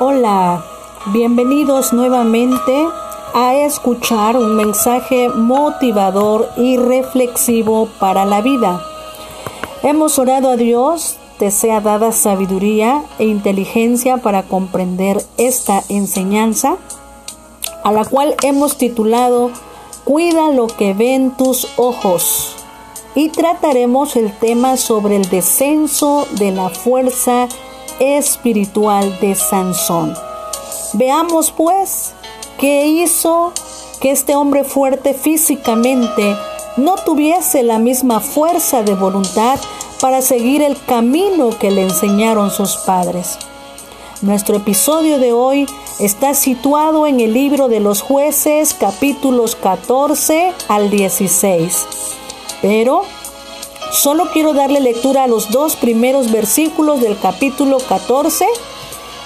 Hola, bienvenidos nuevamente a escuchar un mensaje motivador y reflexivo para la vida. Hemos orado a Dios, te sea dada sabiduría e inteligencia para comprender esta enseñanza, a la cual hemos titulado Cuida lo que ven tus ojos. Y trataremos el tema sobre el descenso de la fuerza espiritual de Sansón. Veamos pues qué hizo que este hombre fuerte físicamente no tuviese la misma fuerza de voluntad para seguir el camino que le enseñaron sus padres. Nuestro episodio de hoy está situado en el libro de los jueces capítulos 14 al 16. Pero Solo quiero darle lectura a los dos primeros versículos del capítulo 14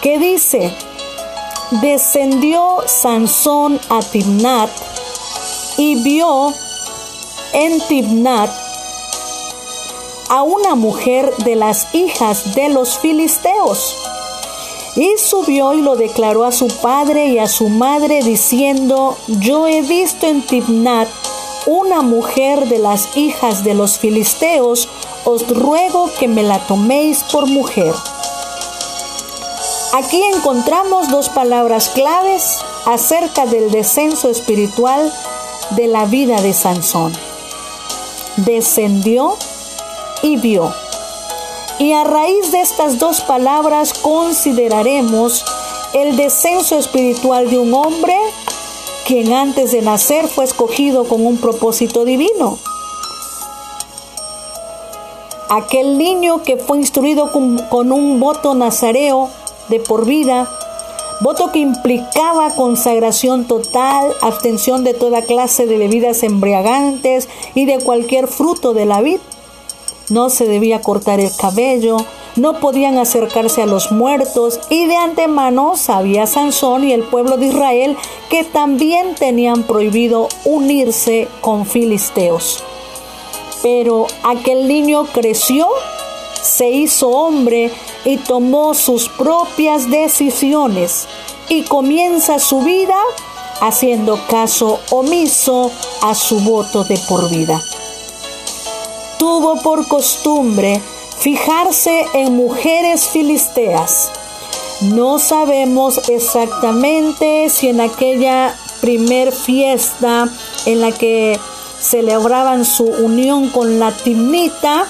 que dice, descendió Sansón a Timnat y vio en Timnat a una mujer de las hijas de los filisteos. Y subió y lo declaró a su padre y a su madre diciendo, yo he visto en Timnat una mujer de las hijas de los filisteos, os ruego que me la toméis por mujer. Aquí encontramos dos palabras claves acerca del descenso espiritual de la vida de Sansón. Descendió y vio. Y a raíz de estas dos palabras consideraremos el descenso espiritual de un hombre quien antes de nacer fue escogido con un propósito divino. Aquel niño que fue instruido con, un voto nazareo de por vida, voto que implicaba consagración total, abstención de toda clase de bebidas embriagantes y de cualquier fruto de la vid. No se debía cortar el cabello, no podían acercarse a los muertos y de antemano sabía Sansón y el pueblo de Israel que también tenían prohibido unirse con filisteos. Pero aquel niño creció, se hizo hombre y tomó sus propias decisiones y comienza su vida haciendo caso omiso a su voto de por vida. Tuvo por costumbre fijarse en mujeres filisteas. No sabemos exactamente si en aquella primer fiesta en la que celebraban su unión con la timnita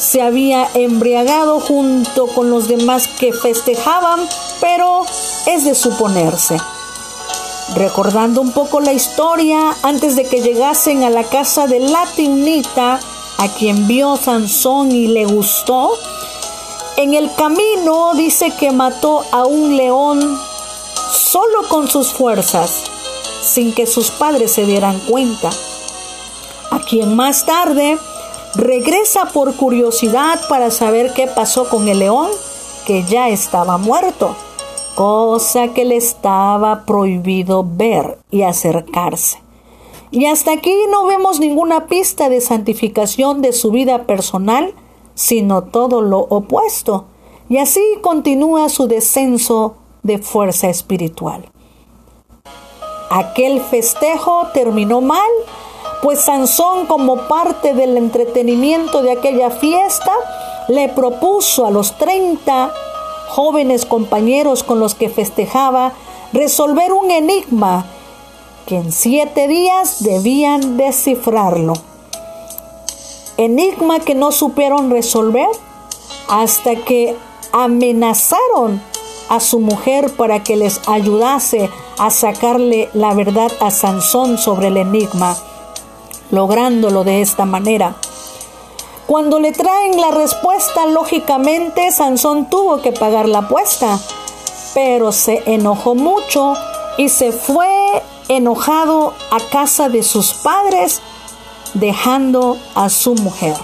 se había embriagado junto con los demás que festejaban, pero es de suponerse. Recordando un poco la historia, antes de que llegasen a la casa de la timnita, a quien vio Sansón y le gustó, en el camino dice que mató a un león solo con sus fuerzas, sin que sus padres se dieran cuenta. A quien más tarde regresa por curiosidad para saber qué pasó con el león, que ya estaba muerto, cosa que le estaba prohibido ver y acercarse. Y hasta aquí no vemos ninguna pista de santificación de su vida personal, sino todo lo opuesto. Y así continúa su descenso de fuerza espiritual. Aquel festejo terminó mal, pues Sansón como parte del entretenimiento de aquella fiesta le propuso a los 30 jóvenes compañeros con los que festejaba resolver un enigma que en siete días debían descifrarlo. Enigma que no supieron resolver hasta que amenazaron a su mujer para que les ayudase a sacarle la verdad a Sansón sobre el enigma, lográndolo de esta manera. Cuando le traen la respuesta, lógicamente Sansón tuvo que pagar la apuesta, pero se enojó mucho y se fue enojado a casa de sus padres, dejando a su mujer.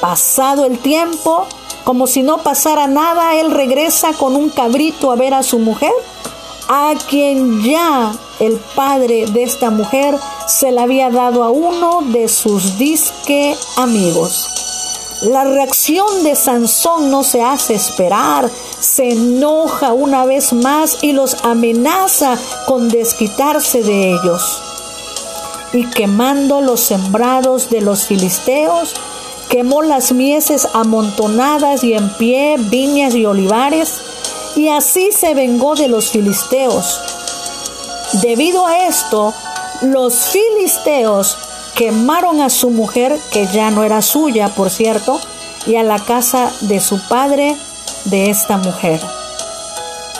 Pasado el tiempo, como si no pasara nada, él regresa con un cabrito a ver a su mujer, a quien ya el padre de esta mujer se la había dado a uno de sus disque amigos. La reacción de Sansón no se hace esperar, se enoja una vez más y los amenaza con desquitarse de ellos. Y quemando los sembrados de los filisteos, quemó las mieses amontonadas y en pie, viñas y olivares, y así se vengó de los filisteos. Debido a esto, los filisteos quemaron a su mujer, que ya no era suya, por cierto, y a la casa de su padre de esta mujer.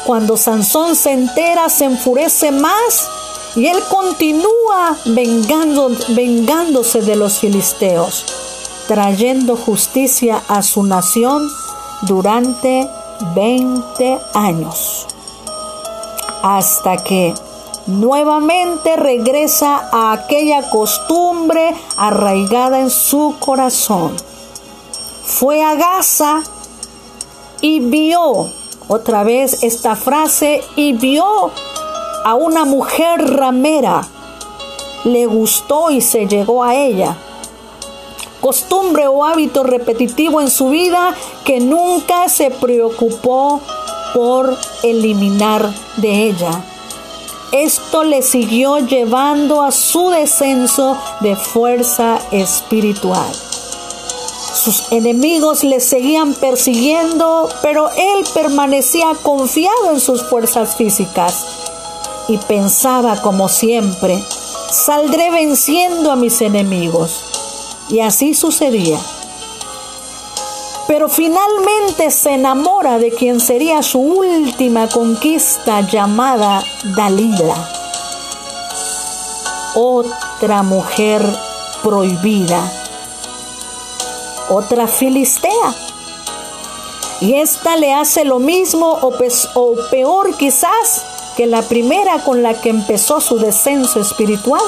Cuando Sansón se entera, se enfurece más y él continúa vengándose de los filisteos, trayendo justicia a su nación durante 20 años. Hasta que nuevamente regresa a aquella costumbre arraigada en su corazón. Fue a Gaza y vio, otra vez esta frase, y vio a una mujer ramera. Le gustó y se llegó a ella. Costumbre o hábito repetitivo en su vida que nunca se preocupó por eliminar de ella esto le siguió llevando a su descenso de fuerza espiritual. Sus enemigos le seguían persiguiendo, pero él permanecía confiado en sus fuerzas físicas y pensaba como siempre, saldré venciendo a mis enemigos. Y así sucedía pero finalmente se enamora de quien sería su última conquista llamada Dalila, otra mujer prohibida, otra filistea. Y esta le hace lo mismo o, o peor quizás que la primera con la que empezó su descenso espiritual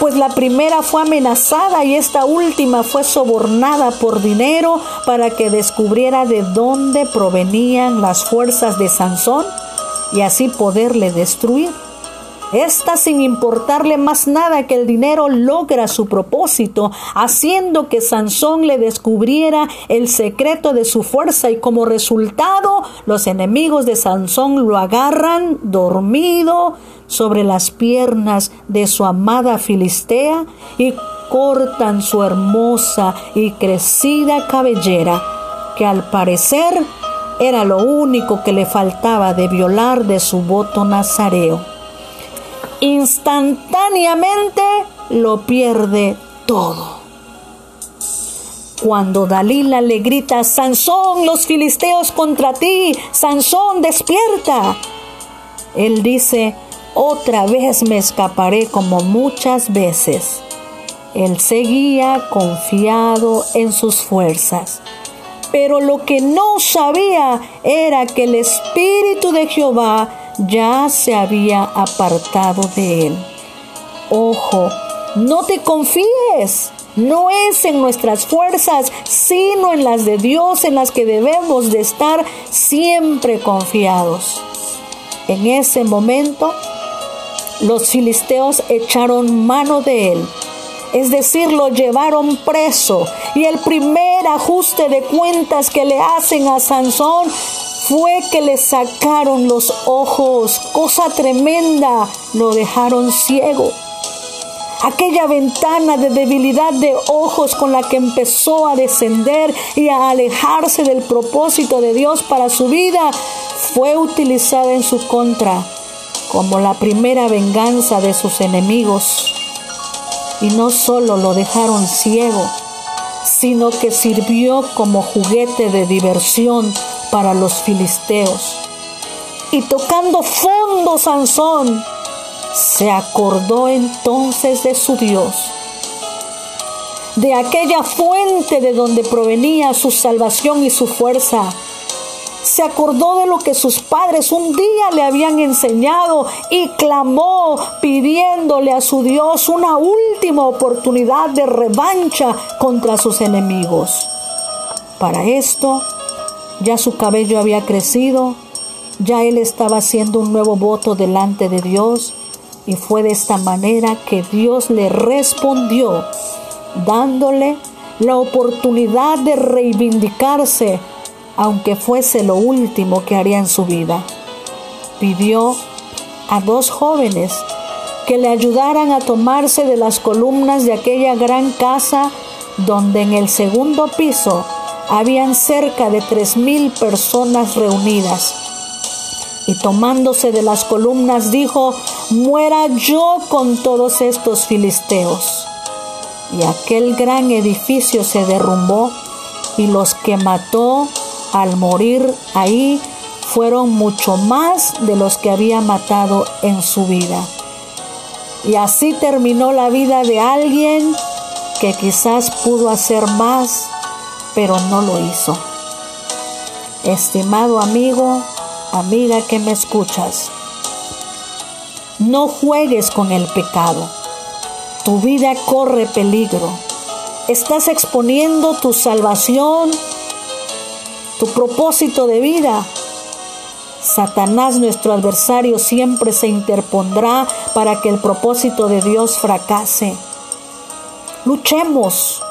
pues la primera fue amenazada y esta última fue sobornada por dinero para que descubriera de dónde provenían las fuerzas de Sansón y así poderle destruir. Esta, sin importarle más nada que el dinero, logra su propósito, haciendo que Sansón le descubriera el secreto de su fuerza y como resultado los enemigos de Sansón lo agarran dormido, sobre las piernas de su amada Filistea y cortan su hermosa y crecida cabellera, que al parecer era lo único que le faltaba de violar de su voto nazareo. Instantáneamente lo pierde todo. Cuando Dalila le grita, Sansón, los filisteos contra ti, Sansón, despierta. Él dice, otra vez me escaparé como muchas veces. Él seguía confiado en sus fuerzas. Pero lo que no sabía era que el Espíritu de Jehová ya se había apartado de él. Ojo, no te confíes. No es en nuestras fuerzas, sino en las de Dios en las que debemos de estar siempre confiados. En ese momento los filisteos echaron mano de él, es decir, lo llevaron preso. Y el primer ajuste de cuentas que le hacen a Sansón fue que le sacaron los ojos, cosa tremenda, lo dejaron ciego. Aquella ventana de debilidad de ojos con la que empezó a descender y a alejarse del propósito de Dios para su vida fue utilizada en su contra como la primera venganza de sus enemigos. Y no solo lo dejaron ciego, sino que sirvió como juguete de diversión para los filisteos. Y tocando fondo Sansón, se acordó entonces de su Dios, de aquella fuente de donde provenía su salvación y su fuerza se acordó de lo que sus padres un día le habían enseñado y clamó pidiéndole a su Dios una última oportunidad de revancha contra sus enemigos. Para esto, ya su cabello había crecido, ya él estaba haciendo un nuevo voto delante de Dios y fue de esta manera que Dios le respondió dándole la oportunidad de reivindicarse, aunque fuese lo último que haría en su vida. Pidió a dos jóvenes que le ayudaran a tomarse de las columnas de aquella gran casa donde en el segundo piso habían cerca de tres mil personas reunidas. Y tomándose de las columnas dijo, muera yo con todos estos filisteos. Y aquel gran edificio se derrumbó y los que mató al morir ahí fueron mucho más de los que había matado en su vida. Y así terminó la vida de alguien que quizás pudo hacer más, pero no lo hizo. Estimado amigo, amiga que me escuchas, no juegues con el pecado. Tu vida corre peligro. Estás exponiendo tu salvación, tu propósito de vida Satanás, nuestro adversario, siempre se interpondrá para que el propósito de Dios fracase. Luchemos,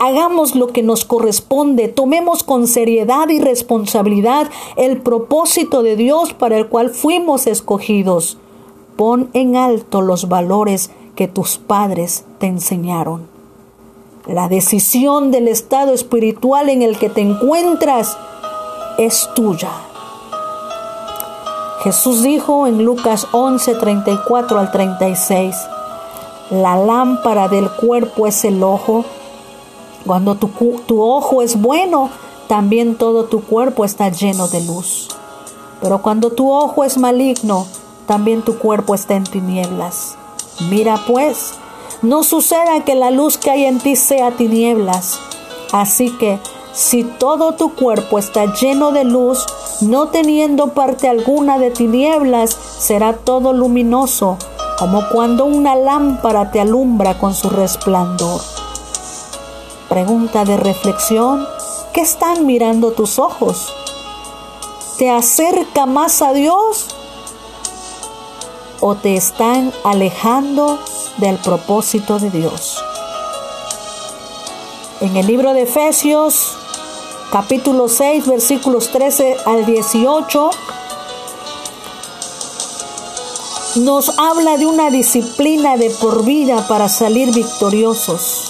hagamos lo que nos corresponde, tomemos con seriedad y responsabilidad el propósito de Dios para el cual fuimos escogidos. Pon en alto los valores que tus padres te enseñaron. La decisión del estado espiritual en el que te encuentras es tuya. Jesús dijo en Lucas 11, 34 al 36, la lámpara del cuerpo es el ojo. Cuando tu, tu ojo es bueno, también todo tu cuerpo está lleno de luz. Pero cuando tu ojo es maligno, también tu cuerpo está en tinieblas. Mira pues, no suceda que la luz que hay en ti sea tinieblas. Así que si todo tu cuerpo está lleno de luz, no teniendo parte alguna de tinieblas, será todo luminoso, como cuando una lámpara te alumbra con su resplandor. Pregunta de reflexión, ¿qué están mirando tus ojos? ¿Te acerca más a Dios o te están alejando del propósito de Dios? En el libro de Efesios capítulo 6, versículos 13 al 18, nos habla de una disciplina de por vida para salir victoriosos.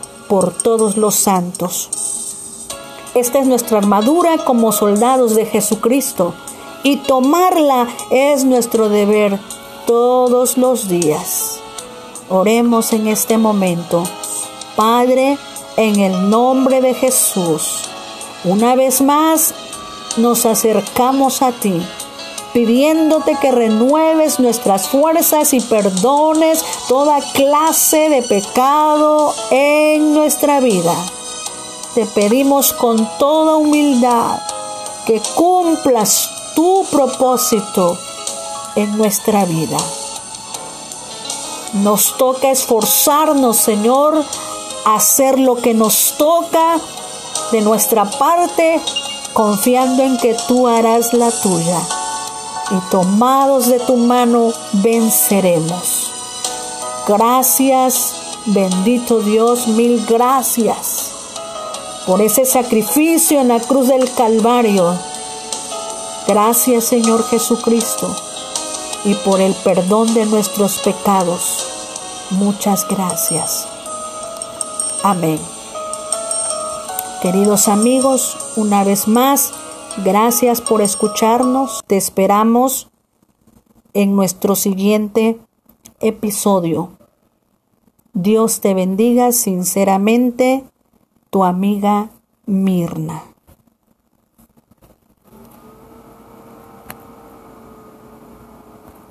por todos los santos. Esta es nuestra armadura como soldados de Jesucristo y tomarla es nuestro deber todos los días. Oremos en este momento. Padre, en el nombre de Jesús. Una vez más nos acercamos a ti, pidiéndote que renueves nuestras fuerzas y perdones toda clase de pecado en nuestra vida. Te pedimos con toda humildad que cumplas tu propósito en nuestra vida. Nos toca esforzarnos, Señor, hacer lo que nos toca de nuestra parte, confiando en que tú harás la tuya. Y tomados de tu mano, venceremos. Gracias, bendito Dios, mil gracias por ese sacrificio en la cruz del Calvario. Gracias, Señor Jesucristo, y por el perdón de nuestros pecados. Muchas gracias. Amén. Queridos amigos, una vez más, gracias por escucharnos. Te esperamos en nuestro siguiente episodio. Dios te bendiga sinceramente, tu amiga Mirna.